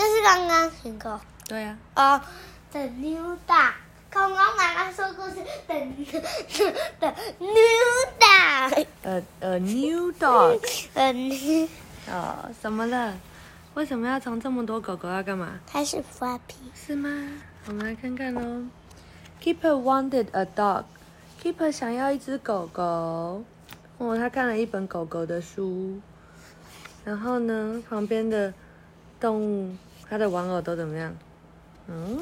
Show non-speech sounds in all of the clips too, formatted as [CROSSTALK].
这是刚刚听过对呀、哦。The new dog，刚刚妈妈说故事。The the new dog，A a new dog [LAUGHS] 呃，new 哦，怎么了？为什么要藏这么多狗狗要干嘛？它是 Flappy。是吗？我们来看看喽。Keeper wanted a dog. Keeper 想要一只狗狗。哦，他看了一本狗狗的书。然后呢，旁边的动物，他的玩偶都怎么样？嗯。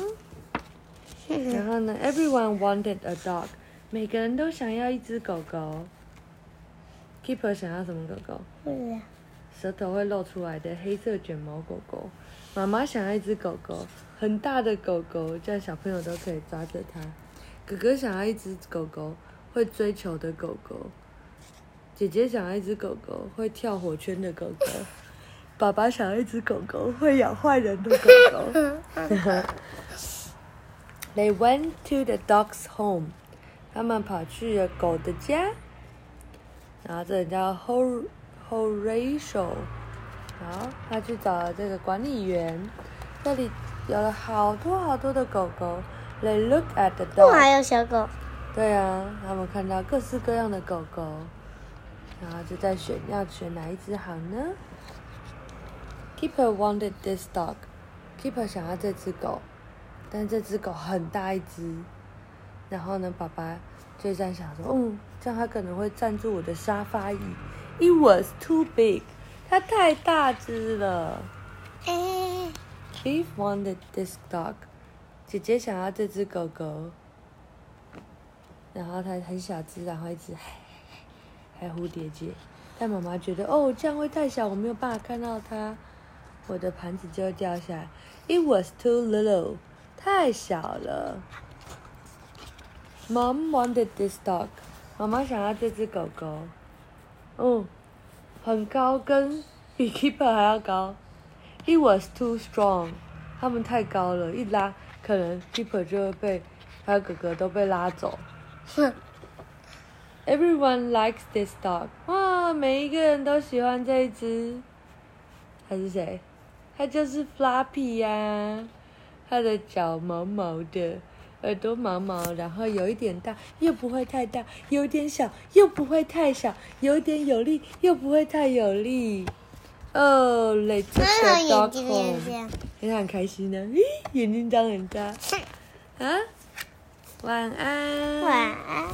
然后呢，Everyone wanted a dog. 每个人都想要一只狗狗。Keeper 想要什么狗狗？舌头会露出来的黑色卷毛狗狗。妈妈想要一只狗狗，很大的狗狗，这样小朋友都可以抓着它。哥哥想要一只狗狗，会追求的狗狗。姐姐想要一只狗狗，会跳火圈的狗狗。爸爸想要一只狗狗，会咬坏人的狗狗。They went to the dog's home. 他们跑去了狗的家。然后这人叫 Hor Horatio，好，他去找了这个管理员，这里有了好多好多的狗狗。They look at the dog，还有小狗。对啊，他们看到各式各样的狗狗，然后就在选要选哪一只好呢？Keeper wanted this dog. Keeper 想要这只狗，但这只狗很大一只。然后呢，爸爸就这样想说，嗯，这样它可能会占住我的沙发椅。It was too big，它太大只了。[LAUGHS] 哎，Beef wanted this dog，姐姐想要这只狗狗，然后它很小只，然后一直 [LAUGHS] 还蝴蝶结，但妈妈觉得哦这样会太小，我没有办法看到它，我的盘子就掉下来。It was too little，太小了。Mom wanted this dog，妈妈想要这只狗狗，嗯，很高，跟比 Keeper 还要高。He was too strong，他们太高了，一拉可能 Keeper 就会被还有哥哥都被拉走。Everyone likes this dog，哇，每一个人都喜欢这一只。他是谁？他就是 floppy 呀、它的脚毛毛的，耳朵毛毛，然后有一点大，又不会太大；有一点小，又不会太小；有一点有力，又不会太有力。哦、e 睛也 home 这。样。他很开心呢，咦，眼睛张很大。啊，晚安。晚安。